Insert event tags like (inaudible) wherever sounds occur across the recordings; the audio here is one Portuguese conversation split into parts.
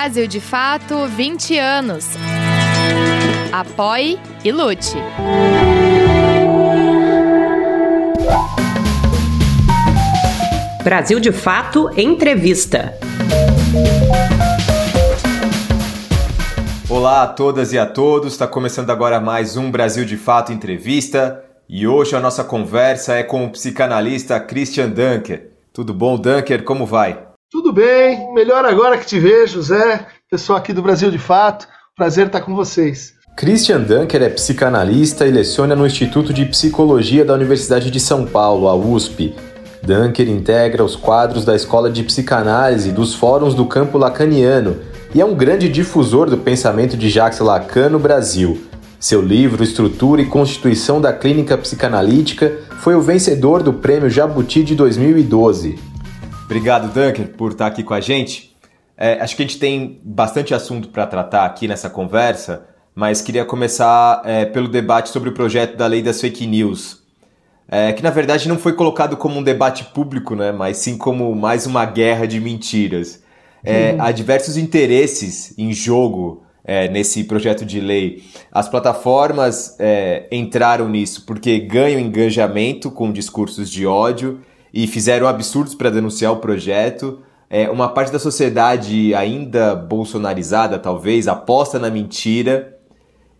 Brasil de Fato 20 anos. Apoie e lute. Brasil de Fato Entrevista. Olá a todas e a todos, está começando agora mais um Brasil de Fato Entrevista e hoje a nossa conversa é com o psicanalista Christian Dunker. Tudo bom, Dunker? Como vai? Tudo bem, melhor agora que te vejo, Zé, pessoal aqui do Brasil de Fato. Prazer estar com vocês. Christian Dunker é psicanalista e leciona no Instituto de Psicologia da Universidade de São Paulo, a USP. Dunker integra os quadros da Escola de Psicanálise dos Fóruns do Campo Lacaniano e é um grande difusor do pensamento de Jacques Lacan no Brasil. Seu livro Estrutura e Constituição da Clínica Psicanalítica foi o vencedor do Prêmio Jabuti de 2012. Obrigado, Dunker, por estar aqui com a gente. É, acho que a gente tem bastante assunto para tratar aqui nessa conversa, mas queria começar é, pelo debate sobre o projeto da lei das fake news é, que na verdade não foi colocado como um debate público, né, mas sim como mais uma guerra de mentiras. É, hum. Há diversos interesses em jogo é, nesse projeto de lei. As plataformas é, entraram nisso porque ganham engajamento com discursos de ódio e fizeram absurdos para denunciar o projeto. É, uma parte da sociedade ainda bolsonarizada, talvez, aposta na mentira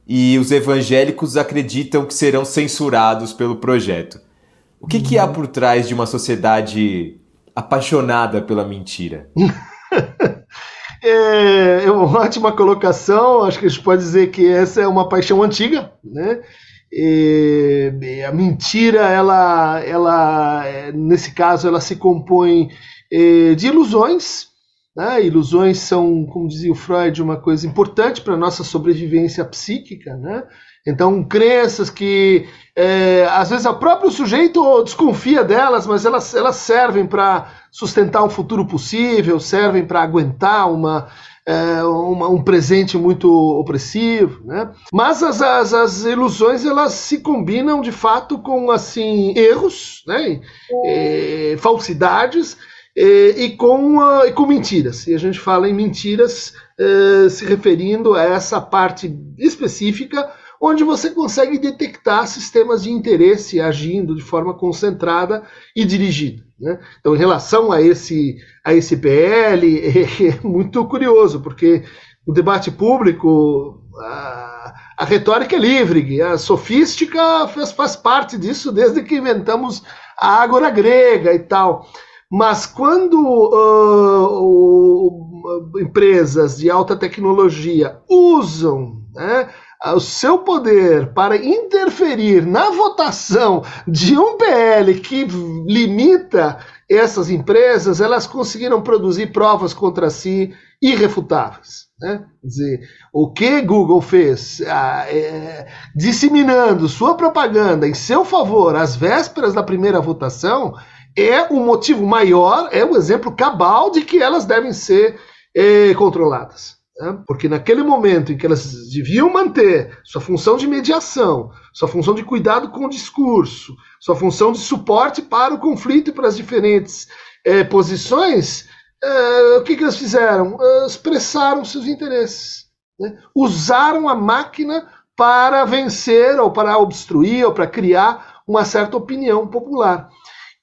e os evangélicos acreditam que serão censurados pelo projeto. O que, que há por trás de uma sociedade apaixonada pela mentira? (laughs) é, é uma ótima colocação. Acho que a gente pode dizer que essa é uma paixão antiga, né? E, a mentira, ela, ela, nesse caso, ela se compõe é, de ilusões, né? Ilusões são, como dizia o Freud, uma coisa importante para a nossa sobrevivência psíquica. Né? Então, crenças que é, às vezes o próprio sujeito desconfia delas, mas elas, elas servem para sustentar um futuro possível, servem para aguentar uma, é, uma, um presente muito opressivo, né? Mas as, as, as, ilusões elas se combinam de fato com assim erros, né? Falsidades e, e, com, uh, e com mentiras. E a gente fala em mentiras uh, se referindo a essa parte específica onde você consegue detectar sistemas de interesse agindo de forma concentrada e dirigida. Né? Então, em relação a esse, a esse PL, (laughs) é, é muito curioso, porque o debate público, a, a retórica é livre, a sofística faz, faz parte disso desde que inventamos a ágora grega e tal. Mas quando uh, empresas de alta tecnologia usam né, o seu poder para interferir na votação de um PL que limita essas empresas, elas conseguiram produzir provas contra si irrefutáveis. Né? Quer dizer, o que Google fez ah, é, disseminando sua propaganda em seu favor às vésperas da primeira votação é o motivo maior, é o exemplo cabal de que elas devem ser eh, controladas. Né? Porque naquele momento em que elas deviam manter sua função de mediação, sua função de cuidado com o discurso, sua função de suporte para o conflito e para as diferentes eh, posições, eh, o que, que elas fizeram? Eh, expressaram seus interesses. Né? Usaram a máquina para vencer, ou para obstruir, ou para criar uma certa opinião popular.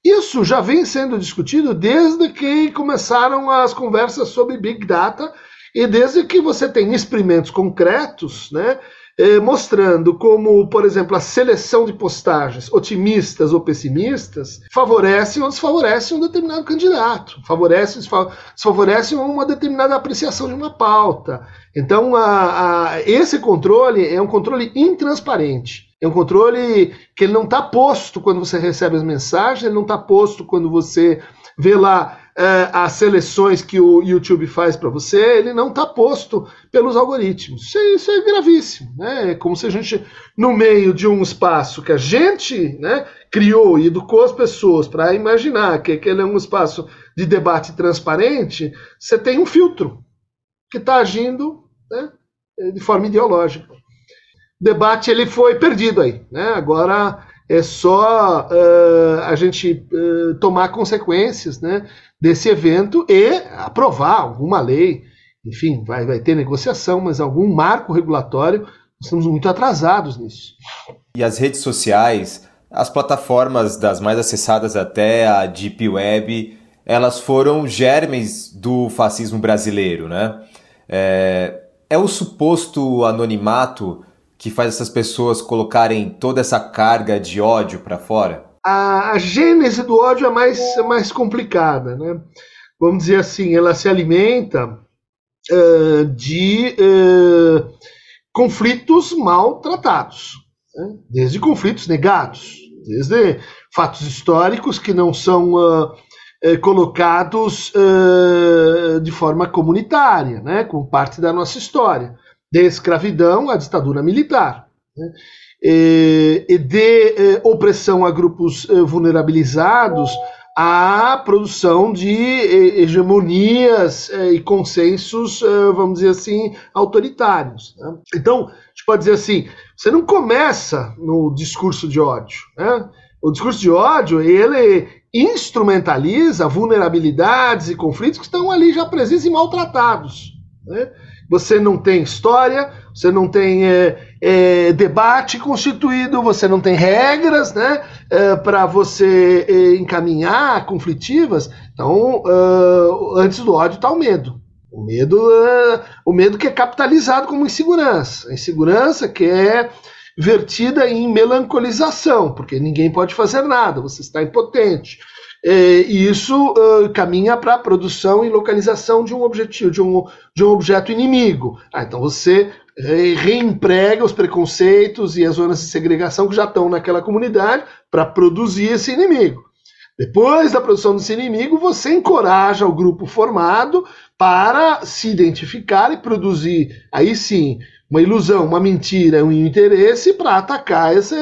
Isso já vem sendo discutido desde que começaram as conversas sobre Big Data e desde que você tem experimentos concretos, né, eh, mostrando como, por exemplo, a seleção de postagens, otimistas ou pessimistas, favorecem ou desfavorecem um determinado candidato, favorecem ou desfavorecem uma determinada apreciação de uma pauta. Então, a, a, esse controle é um controle intransparente. É um controle que ele não está posto quando você recebe as mensagens, ele não está posto quando você vê lá é, as seleções que o YouTube faz para você, ele não está posto pelos algoritmos. Isso é, isso é, gravíssimo. Né? É como se a gente, no meio de um espaço que a gente né, criou e educou as pessoas para imaginar que aquele é um espaço de debate transparente, você tem um filtro que está agindo né, de forma ideológica debate ele foi perdido aí. Né? Agora é só uh, a gente uh, tomar consequências né, desse evento e aprovar alguma lei enfim, vai, vai ter negociação, mas algum marco regulatório, estamos muito atrasados nisso. E as redes sociais, as plataformas das mais acessadas até a Deep Web, elas foram germes do fascismo brasileiro, né? É, é o suposto anonimato que faz essas pessoas colocarem toda essa carga de ódio para fora? A, a, gênese do ódio é mais, é mais complicada, né? Vamos dizer assim, ela se alimenta uh, de uh, conflitos mal tratados, né? desde conflitos negados, desde fatos históricos que não são uh, colocados de forma comunitária, né? como parte da nossa história de escravidão à ditadura militar. Né? E, e de opressão a grupos vulnerabilizados à produção de hegemonias e consensos, vamos dizer assim, autoritários. Né? Então, a gente pode dizer assim, você não começa no discurso de ódio. Né? O discurso de ódio, ele instrumentaliza vulnerabilidades e conflitos que estão ali já presentes e maltratados. Né? você não tem história, você não tem é, é, debate constituído, você não tem regras né, é, para você é, encaminhar conflitivas. Então, uh, antes do ódio está o medo. O medo, uh, o medo que é capitalizado como insegurança. A insegurança que é vertida em melancolização, porque ninguém pode fazer nada, você está impotente. É, e isso caminha para a produção e localização de um objetivo, de um, de um objeto inimigo. Ah, então você reemprega os preconceitos e as zonas de segregação que já estão naquela comunidade para produzir esse inimigo. Depois da produção desse inimigo, você encoraja o grupo formado para se identificar e produzir, aí sim, uma ilusão, uma mentira, um interesse para atacar esse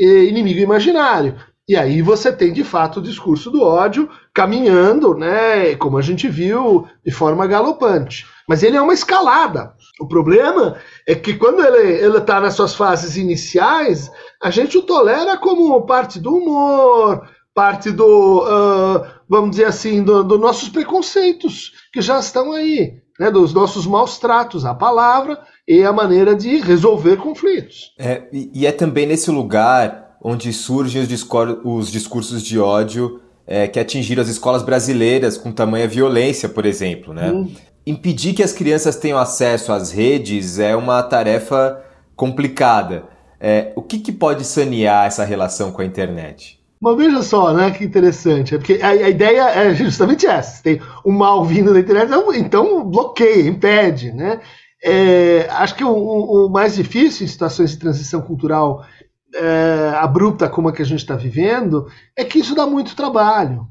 eh, inimigo imaginário. E aí você tem de fato o discurso do ódio caminhando, né, como a gente viu, de forma galopante. Mas ele é uma escalada. O problema é que quando ele está nas suas fases iniciais, a gente o tolera como parte do humor, parte do, uh, vamos dizer assim, dos do nossos preconceitos, que já estão aí, né, dos nossos maus tratos à palavra e a maneira de resolver conflitos. É, e é também nesse lugar onde surgem os, os discursos de ódio é, que atingiram as escolas brasileiras com tamanha violência, por exemplo. Né? Hum. Impedir que as crianças tenham acesso às redes é uma tarefa complicada. É, o que, que pode sanear essa relação com a internet? Mas veja só, né, que interessante. É porque a, a, ideia é justamente essa. Tem o mal vindo da internet, então, então bloqueia, impede, né? É, acho que o, o, mais difícil em situações de transição cultural é, abrupta como a que a gente está vivendo, é que isso dá muito trabalho.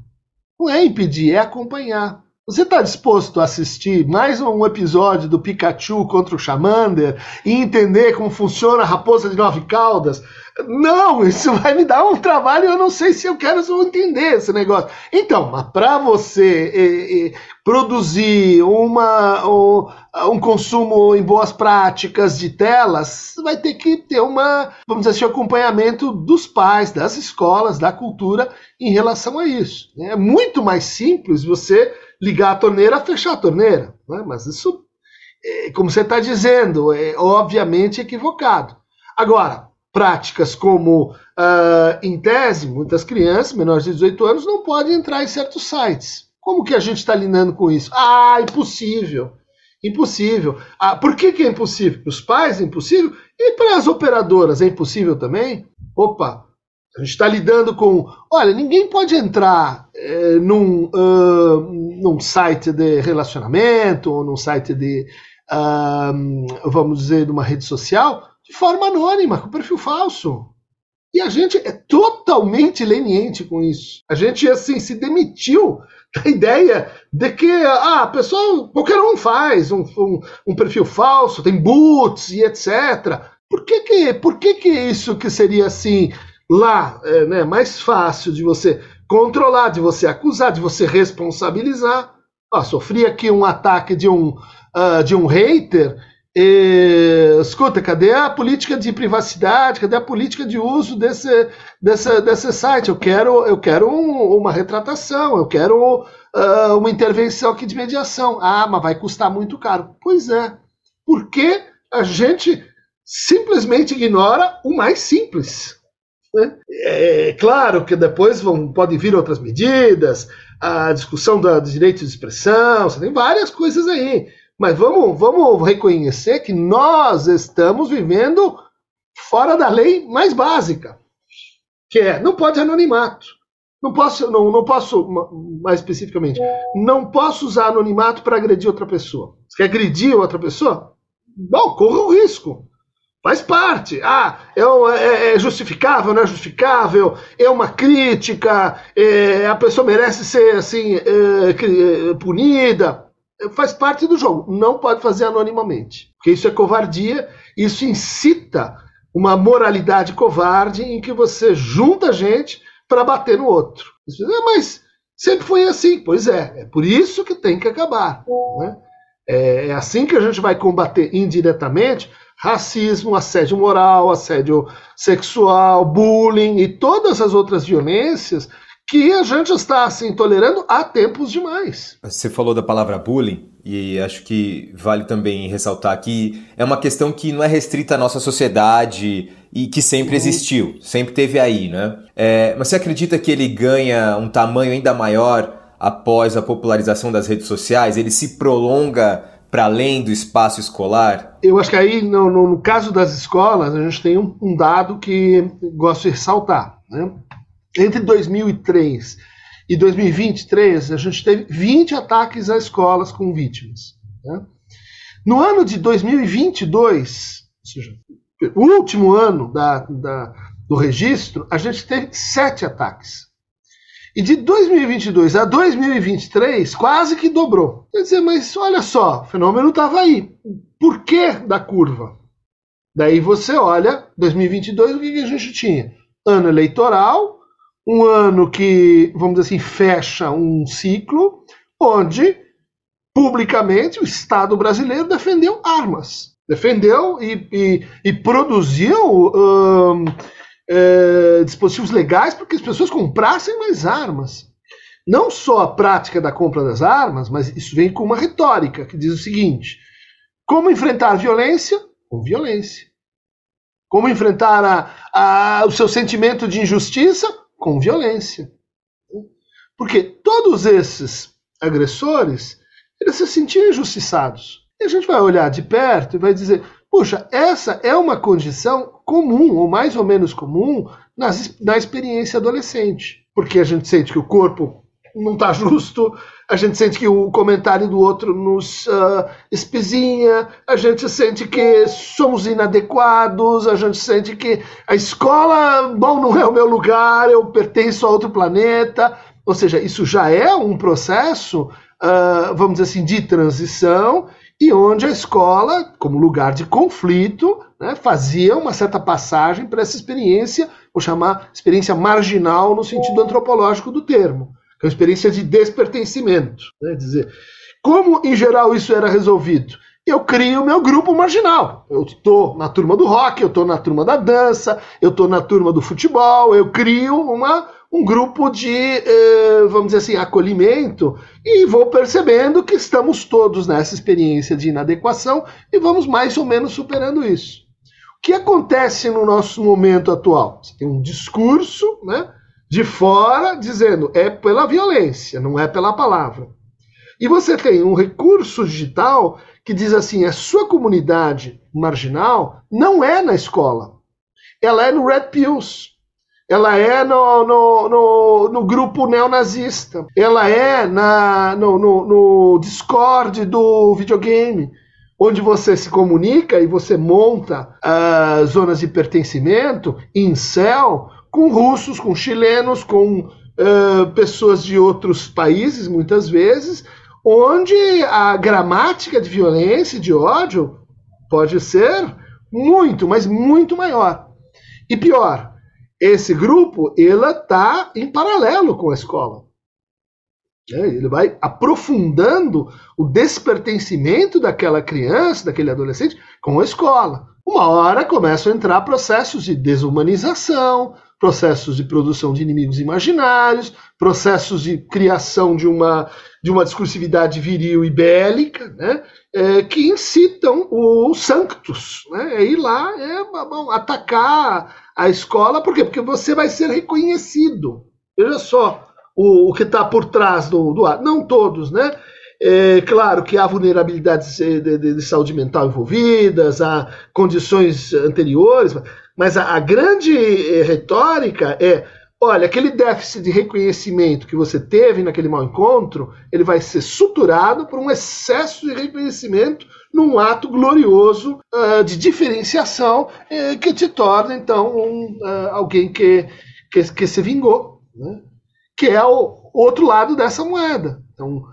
Não é impedir, é acompanhar. Você está disposto a assistir mais um episódio do Pikachu contra o Charmander e entender como funciona a raposa de nove caudas? Não, isso vai me dar um trabalho. Eu não sei se eu quero entender esse negócio. Então, para você eh, eh, produzir uma, um, um, consumo em boas práticas de telas, vai ter que ter uma, vamos dizer assim, acompanhamento dos pais, das escolas, da cultura em relação a isso. É muito mais simples você ligar a torneira, fechar a torneira. Né? Mas isso, é, como você está dizendo, é obviamente equivocado. Agora, práticas como, uh, em tese, muitas crianças menores de 18 anos não podem entrar em certos sites. Como que a gente está lidando com isso? Ah, impossível. Impossível. Ah, por que, que é impossível? Os pais é impossível? E para as operadoras é impossível também? Opa, a gente está lidando com. Olha, ninguém pode entrar é, num, uh, num site de relacionamento ou num site de, uh, vamos dizer, de uma rede social de forma anônima, com perfil falso. E a gente é totalmente leniente com isso. A gente, assim, se demitiu da (laughs) ideia de que ah, a pessoa, qualquer um faz um, um, um perfil falso, tem boots e etc. Por que que, por que que isso que seria assim lá, é, né, mais fácil de você controlar, de você acusar, de você responsabilizar. Ah, sofri aqui um ataque de um, uh, de um hater E, escuta, cadê a política de privacidade? Cadê a política de uso desse, desse, desse site? Eu quero, eu quero um, uma retratação, eu quero uh, uma intervenção aqui de mediação. Ah, mas vai custar muito caro. Pois é. Porque a gente simplesmente ignora o mais simples. Né? É claro que depois vão, podem vir outras medidas, a discussão da, dos direitos de expressão, tem várias coisas aí. Mas vamos, vamos reconhecer que nós estamos vivendo fora da lei mais básica, que é não pode anonimato. Não posso, não, não posso, mais especificamente, não posso usar anonimato para agredir outra pessoa. Você quer agredir outra pessoa? Bom, corra o risco. Faz parte. Ah, é, é, é, justificável, não é justificável? É uma crítica? É, a pessoa merece ser assim é, é, punida? Faz parte do jogo. Não pode fazer anonimamente, porque isso é covardia. Isso incita uma moralidade covarde em que você junta gente para bater no outro. mas sempre foi assim. Pois é. É por isso que tem que acabar. Né? É assim que a gente vai combater indiretamente racismo, assédio moral, assédio sexual, bullying e todas as outras violências que a gente está assim tolerando há tempos demais. Você falou da palavra bullying e acho que vale também ressaltar que é uma questão que não é restrita à nossa sociedade e que sempre uhum. existiu, sempre teve aí, né? É, mas você acredita que ele ganha um tamanho ainda maior após a popularização das redes sociais? Ele se prolonga para além do espaço escolar? Eu acho que aí, no, no caso das escolas, a gente tem um, um dado que gosto de ressaltar. Né? Entre 2003 e 2023, a gente teve 20 ataques a escolas com vítimas. Né? No ano de 2022, ou seja, o último ano da, da, do registro, a gente teve sete ataques. E de 2022 a 2023, quase que dobrou. Quer dizer, mas olha só, o fenômeno estava aí. Por que da curva? Daí você olha, 2022, o que, que a gente tinha? Ano eleitoral, um ano que, vamos dizer assim, fecha um ciclo, onde publicamente o Estado brasileiro defendeu armas. Defendeu e, e, e produziu é, dispositivos legais para que as pessoas comprassem mais armas. Não só a prática da compra das armas, mas isso vem com uma retórica que diz o seguinte: como enfrentar a violência? Com violência. Como enfrentar a, a, o seu sentimento de injustiça? Com violência. Porque todos esses agressores, eles se sentiam injustiçados. E a gente vai olhar de perto e vai dizer: Puxa, essa é uma condição comum, ou mais ou menos comum, nas, na experiência adolescente. Porque a gente sente que o corpo não está justo, a gente sente que o comentário do outro nos uh, espezinha, a gente sente que somos inadequados, a gente sente que a escola, bom, não é o meu lugar, eu pertenço a outro planeta. Ou seja, isso já é um processo, uh, vamos dizer assim, de transição e onde a escola, como lugar de conflito, né, fazia uma certa passagem para essa experiência, vou chamar experiência marginal no sentido antropológico do termo, é uma experiência de despertencimento. Né, dizer, como em geral isso era resolvido? Eu crio o meu grupo marginal. Eu estou na turma do rock, eu estou na turma da dança, eu estou na turma do futebol, eu crio uma, um grupo de, eh, vamos dizer assim, acolhimento e vou percebendo que estamos todos nessa experiência de inadequação e vamos mais ou menos superando isso. O que acontece no nosso momento atual? Você tem um discurso né, de fora dizendo é pela violência, não é pela palavra. E você tem um recurso digital que diz assim: a sua comunidade marginal não é na escola, ela é no Red Pills. Ela é no, no, no, no grupo neonazista, ela é na, no, no, no Discord do videogame, onde você se comunica e você monta uh, zonas de pertencimento em céu com russos, com chilenos, com uh, pessoas de outros países, muitas vezes, onde a gramática de violência e de ódio pode ser muito, mas muito maior. E pior, esse grupo ela está em paralelo com a escola. Né? Ele vai aprofundando o despertencimento daquela criança, daquele adolescente, com a escola. Uma hora começam a entrar processos de desumanização, processos de produção de inimigos imaginários, processos de criação de uma, de uma discursividade viril e bélica, né? É, que incitam o sanctus, né? É ir lá, é bom, atacar a escola, por quê? Porque você vai ser reconhecido. Veja só, o, o que está por trás do, do ato. Não todos, né? É claro que há vulnerabilidades de, de, de, saúde mental envolvidas, há condições anteriores, mas a, a grande eh, retórica é: olha, aquele déficit de reconhecimento que você teve naquele mau encontro, ele vai ser suturado por um excesso de reconhecimento num ato glorioso uh, de diferenciação uh, que te torna, então, um, uh, alguém que, que, que se vingou. Né? que é o outro lado dessa moeda. Então,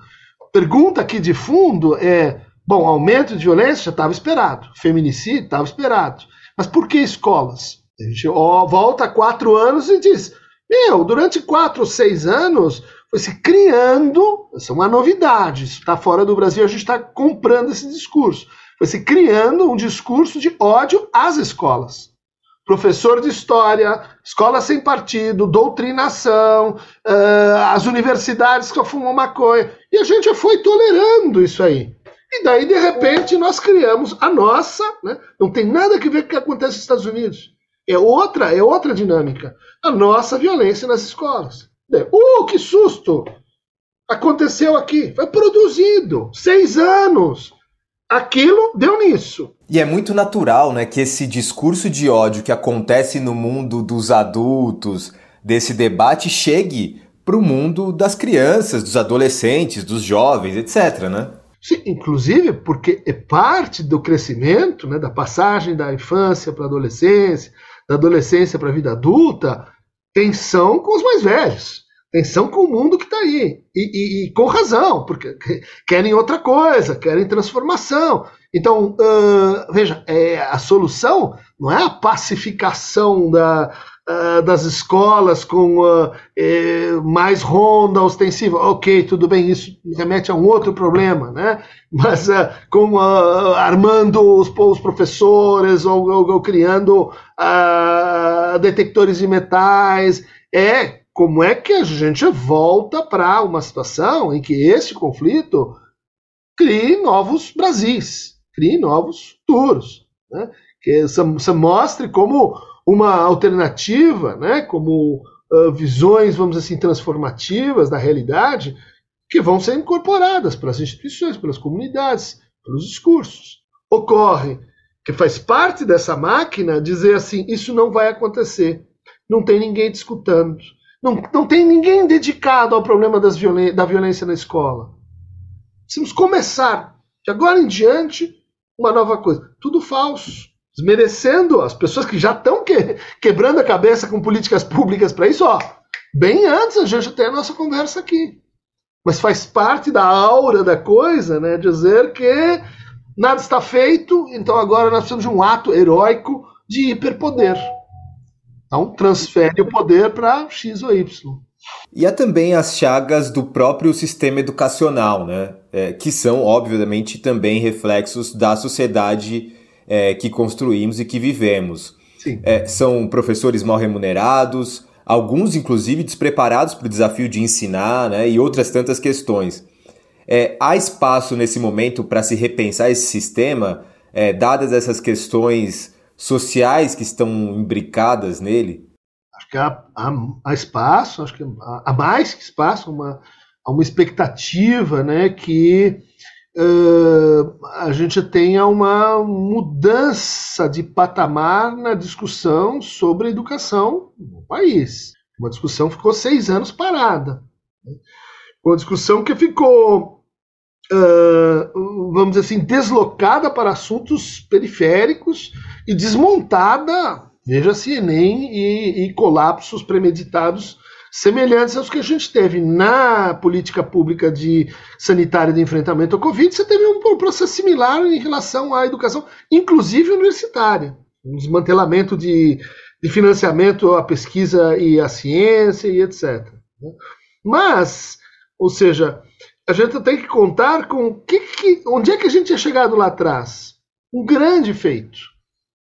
pergunta aqui de fundo é: bom, aumento de violência já estava esperado, feminicídio estava esperado, mas por que escolas? A gente volta quatro anos e diz: meu, durante quatro seis anos foi se criando, isso é uma novidade, isso está fora do Brasil, a gente está comprando esse discurso, foi se criando um discurso de ódio às escolas professor de história, escola sem partido, doutrinação, uh, as universidades que fumam maconha. E a gente foi tolerando isso aí. E daí, de repente, nós criamos a nossa, né? não tem nada a ver com o que acontece nos Estados Unidos. É outra, é outra dinâmica. A nossa violência nas escolas. Uh, que susto! Aconteceu aqui. Foi produzido. Seis anos aquilo deu nisso. E é muito natural, né, que esse discurso de ódio que acontece no mundo dos adultos, desse debate, chegue para o mundo das crianças, dos adolescentes, dos jovens, etc, né? Sim, inclusive porque é parte do crescimento, né, da passagem da infância para a adolescência, da adolescência para a vida adulta, tensão com os mais velhos. Tensão com o mundo que está aí. E, e, e, com razão, porque (laughs) querem outra coisa, querem transformação. Então, uh, veja, é, a solução não é a pacificação da, uh, das escolas com uh, mais ronda ostensiva. Ok, tudo bem, isso remete a um outro problema, né? (laughs) Mas com armando os, os professores ou, ou, ou criando detectores de metais. É como é que a gente volta para uma situação em que esse conflito crie novos Brasis, crie novos futuros, né? que você mostre como uma alternativa, né? como uh, visões, vamos assim, transformativas da realidade que vão ser incorporadas pelas instituições, pelas comunidades, pelos discursos. Ocorre que faz parte dessa máquina dizer assim: isso não vai acontecer, não tem ninguém discutindo não, não tem ninguém dedicado ao problema violen da violência na escola. Precisamos começar, de agora em diante, uma nova coisa. Tudo falso. Desmerecendo as pessoas que já estão que, quebrando a cabeça com políticas públicas para isso, ó. Bem antes a gente ter a nossa conversa aqui. Mas faz parte da aura da coisa, né? Dizer que nada está feito, então agora nós precisamos de um ato heróico de hiperpoder. Então, transfere o poder para X ou Y. E há também as chagas do próprio sistema educacional, né? É, que são, obviamente, também reflexos da sociedade é, que construímos e que vivemos. É, são professores mal remunerados, alguns, inclusive, despreparados para o desafio de ensinar, né? E outras tantas questões. É, há espaço nesse momento para se repensar esse sistema, é, dadas essas questões sociais que estão imbricadas nele? Acho que há, há, há espaço, acho que há, há mais que espaço, uma, há uma expectativa né, que uh, a gente tenha uma mudança de patamar na discussão sobre educação no país. Uma discussão que ficou seis anos parada. Né? Uma discussão que ficou uh, vamos dizer assim, deslocada para assuntos periféricos e desmontada, veja-se, Enem e, e colapsos premeditados semelhantes aos que a gente teve na política pública de sanitária de enfrentamento ao Covid, você teve um processo similar em relação à educação, inclusive universitária. Um desmantelamento de, de financiamento à pesquisa e à ciência e etc. Né? Mas Ou seja, a gente tem que contar com que, que, onde é que a gente tinha chegado lá atrás. Um grande feito,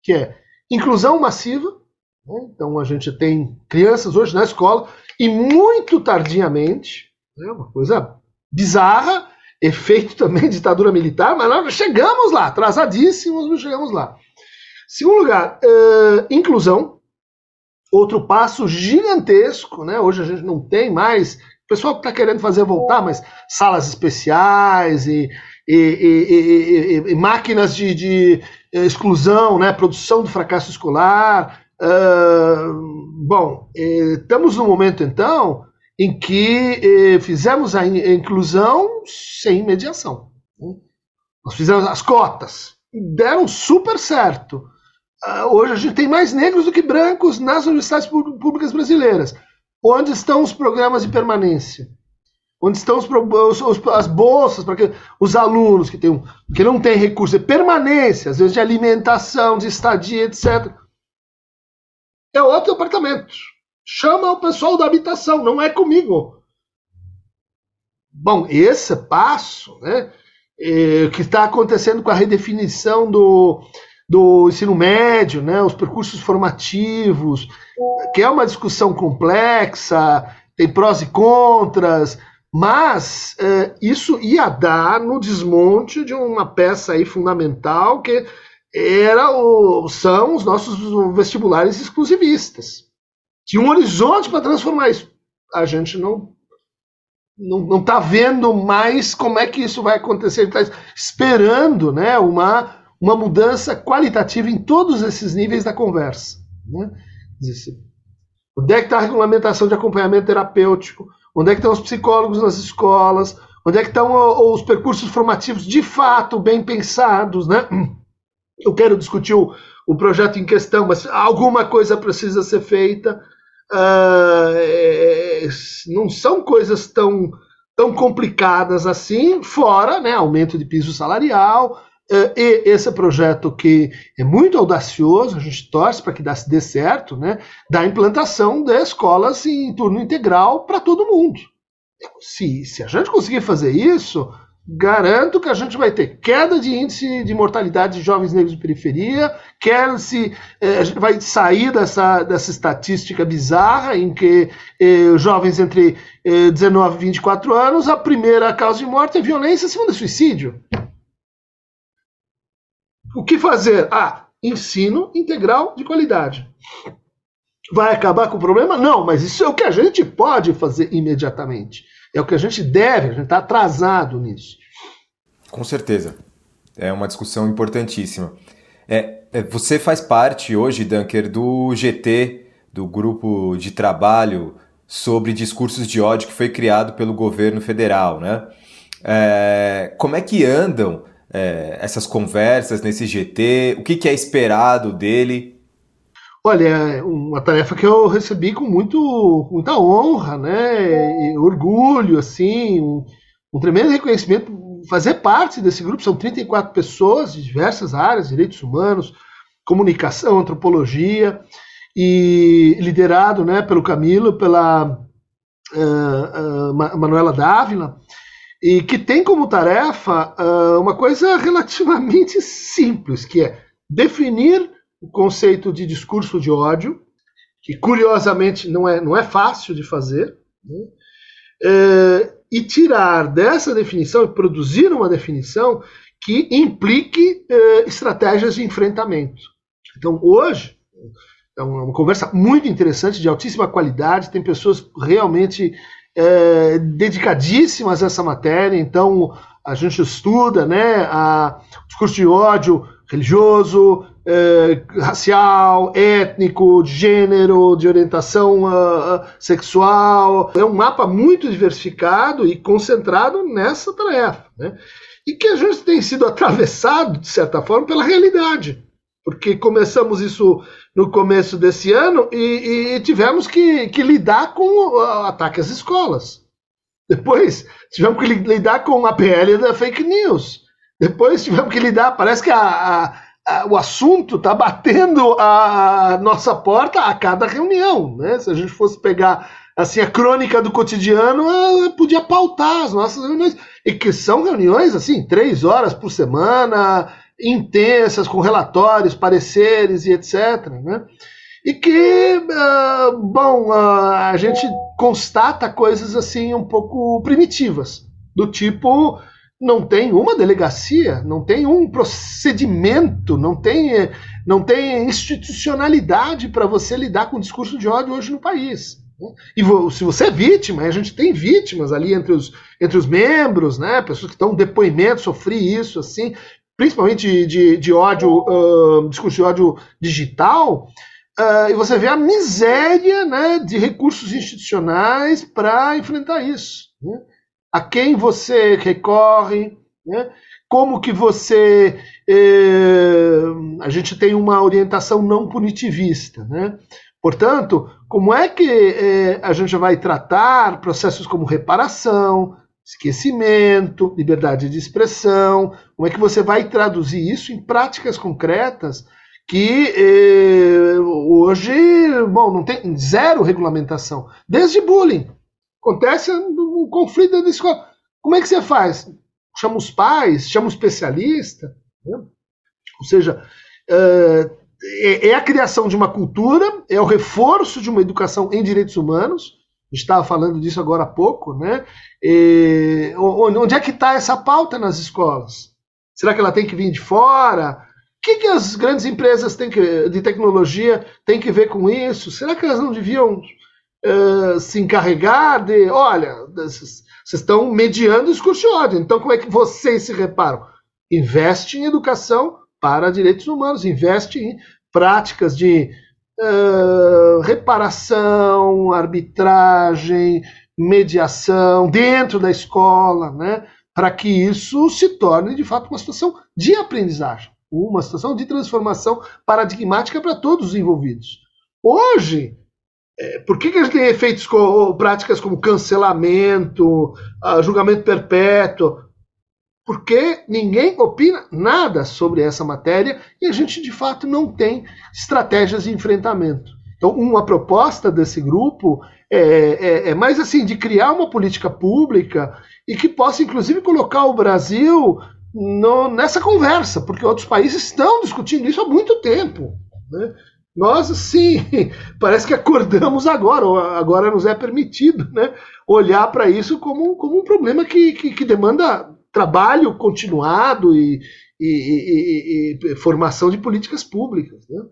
que é inclusão massiva. Né? Então a gente tem crianças hoje na escola e muito tardiamente, né? uma coisa bizarra, efeito também de ditadura militar, mas nós chegamos lá, atrasadíssimos, mas chegamos lá. Segundo lugar, uh, inclusão. Outro passo gigantesco, né? Hoje a gente não tem mais. Pessoal está querendo fazer voltar, mas salas especiais e, e, e, e máquinas de, de, exclusão, né? Produção do fracasso escolar. Uh, bom, estamos no momento então em que fizemos a inclusão sem mediação. Né? Nós fizemos as cotas, deram super certo. Uh, hoje a gente tem mais negros do que brancos nas universidades públicas brasileiras. Onde estão os programas de permanência? Onde estão os, os, as bolsas para que os alunos que, tem, que não têm recursos de permanência, às vezes de alimentação, de estadia, etc. É outro departamento. Chama o pessoal da habitação, não é comigo. Bom, esse passo, né, é, que está acontecendo com a redefinição do, do ensino médio, né, os percursos formativos, que é uma discussão complexa, tem prós e contras, mas é, isso ia dar no desmonte de uma peça aí fundamental que era o, são os nossos vestibulares exclusivistas. Tinha um horizonte para transformar isso. A gente não não está vendo mais como é que isso vai acontecer. Está esperando né, uma uma mudança qualitativa em todos esses níveis da conversa. Né? Onde é que está a regulamentação de acompanhamento terapêutico? Onde é que estão os psicólogos nas escolas? Onde é que estão os percursos formativos de fato bem pensados? Né? Eu quero discutir o, o projeto em questão, mas alguma coisa precisa ser feita. Uh, é, não são coisas tão, tão complicadas assim, fora né, aumento de piso salarial, e esse projeto que é muito audacioso, a gente torce para que dê certo, né, da implantação de escolas em turno integral para todo mundo. Se, se a gente conseguir fazer isso, garanto que a gente vai ter queda de índice de mortalidade de jovens negros de periferia, quer se gente vai sair dessa, dessa estatística bizarra em que eh, jovens entre eh, 19 e 24 anos, a primeira causa de morte é violência, a segunda é suicídio. O que fazer? Ah, ensino integral de qualidade. Vai acabar com o problema? Não, mas isso é o que a gente pode fazer imediatamente. É o que a gente deve, a gente está atrasado nisso. Com certeza. É uma discussão importantíssima. É, é, você faz parte hoje, Dunker, do GT, do grupo de trabalho sobre discursos de ódio que foi criado pelo governo federal, né? É, como é que andam é, essas conversas nesse GT? O que, que é esperado dele? Olha, é uma tarefa que eu recebi com muito, muita honra, né? E orgulho, assim, um, um, tremendo reconhecimento. Fazer parte desse grupo são 34 pessoas de diversas áreas, direitos humanos, comunicação, antropologia, e liderado né, pelo Camilo, pela uh, uh, Manuela Dávila e que tem como tarefa uh, uma coisa (laughs) relativamente simples, que é definir o conceito de discurso de ódio, que curiosamente não é, não é fácil de fazer, né? uh, e tirar dessa definição e produzir uma definição que implique uh, estratégias de enfrentamento. Então, hoje, é uma conversa muito interessante, de altíssima qualidade, tem pessoas realmente é, dedicadíssimas a essa matéria, então a gente estuda né, a, discurso de ódio religioso, é, racial, étnico, de gênero, de orientação uh, sexual. É um mapa muito diversificado e concentrado nessa tarefa. Né? E que a gente tem sido atravessado, de certa forma, pela realidade porque começamos isso no começo desse ano e, e tivemos que, que, lidar com o ataque às escolas. Depois tivemos que lidar com a PL da fake news. Depois tivemos que lidar, parece que a, a, a, o assunto está batendo a nossa porta a cada reunião. Né? Se a gente fosse pegar assim, a crônica do cotidiano podia pautar as nossas reuniões. E que são reuniões, assim, três horas por semana, intensas, com relatórios, pareceres e etc. Né? E que, uh, bom, uh, a gente constata coisas assim um pouco primitivas, do tipo não tem uma delegacia, não tem um procedimento, não tem, não tem institucionalidade para você lidar com o discurso de ódio hoje no país. Né? E se você é vítima, a gente tem vítimas ali entre os, entre os membros, né? pessoas que estão depoimento, sofri isso, assim, principalmente de, de, ódio, uh, discurso de ódio digital, uh, e você vê a miséria né, de recursos institucionais para enfrentar isso. Né? A quem você recorre, né? como que você. Eh, a gente tem uma orientação não punitivista. Né? Portanto, como é que eh, a gente vai tratar processos como reparação, esquecimento, liberdade de expressão? Como é que você vai traduzir isso em práticas concretas que eh, hoje, bom, não tem zero regulamentação, desde bullying. Acontece um conflito dentro da escola. Como é que você faz? Chama os pais, chama o especialista. Né? Ou seja, é, é, é a criação de uma cultura, é o reforço de uma educação em direitos humanos. Estava falando disso agora há pouco, né? E, onde é que está essa pauta nas escolas? Será que ela tem que vir de fora? O que, que as grandes empresas que, de tecnologia têm que ver com isso? Será que elas não deviam uh, se encarregar de, olha, vocês estão mediando ódio, então como é que vocês se reparam? Investe em educação para direitos humanos, investe em práticas de uh, reparação, arbitragem, mediação dentro da escola, né? para que isso se torne de fato uma situação de aprendizagem uma situação de transformação paradigmática para todos os envolvidos. Hoje, é, por que, que a gente tem efeitos com, práticas como cancelamento, uh, julgamento perpétuo? Porque ninguém opina nada sobre essa matéria e a gente de fato não tem estratégias de enfrentamento. Então, uma proposta desse grupo é, é, é, mais assim de criar uma política pública e que possa, inclusive, colocar o Brasil no, nessa conversa, porque outros países estão discutindo isso há muito tempo. Né? Nós, sim, (laughs) parece que acordamos agora, ou agora nos é permitido né, olhar para isso como, como um problema que, que, que demanda trabalho continuado e, e, e, e, formação de políticas públicas. Né?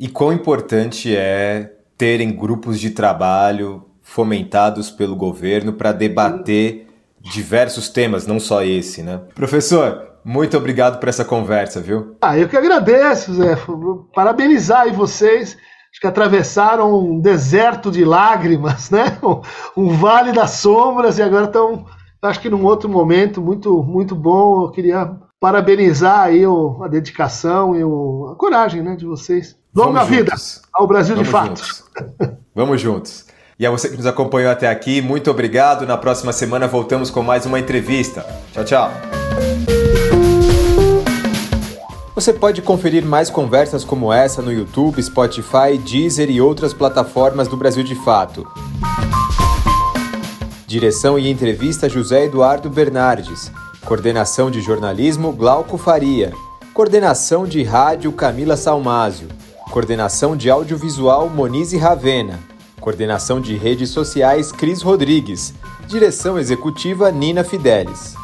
E quão importante é terem grupos de trabalho fomentados pelo governo para debater diversos temas, não só esse, né? Professor, muito obrigado por essa conversa, viu? Ah, eu que agradeço, Zé. Parabenizar aí vocês. Acho que atravessaram um deserto de lágrimas, (laughs) né? Um, vale das sombras e agora estão, acho que num outro momento muito, muito bom. Eu queria parabenizar aí o, a dedicação e o, a coragem, né, de vocês. Longa Vamos vida juntos. ao Brasil Vamos de fato. Juntos. Vamos juntos. E a você que nos acompanhou até aqui, muito obrigado. Na próxima semana voltamos com mais uma entrevista. Tchau, tchau. Você pode conferir mais conversas como essa no YouTube, Spotify, Deezer e outras plataformas do Brasil de Fato. Direção e entrevista José Eduardo Bernardes. Coordenação de jornalismo Glauco Faria. Coordenação de rádio Camila Salmásio. Coordenação de audiovisual Monize Ravena. Coordenação de redes sociais Cris Rodrigues. Direção executiva Nina Fidelis.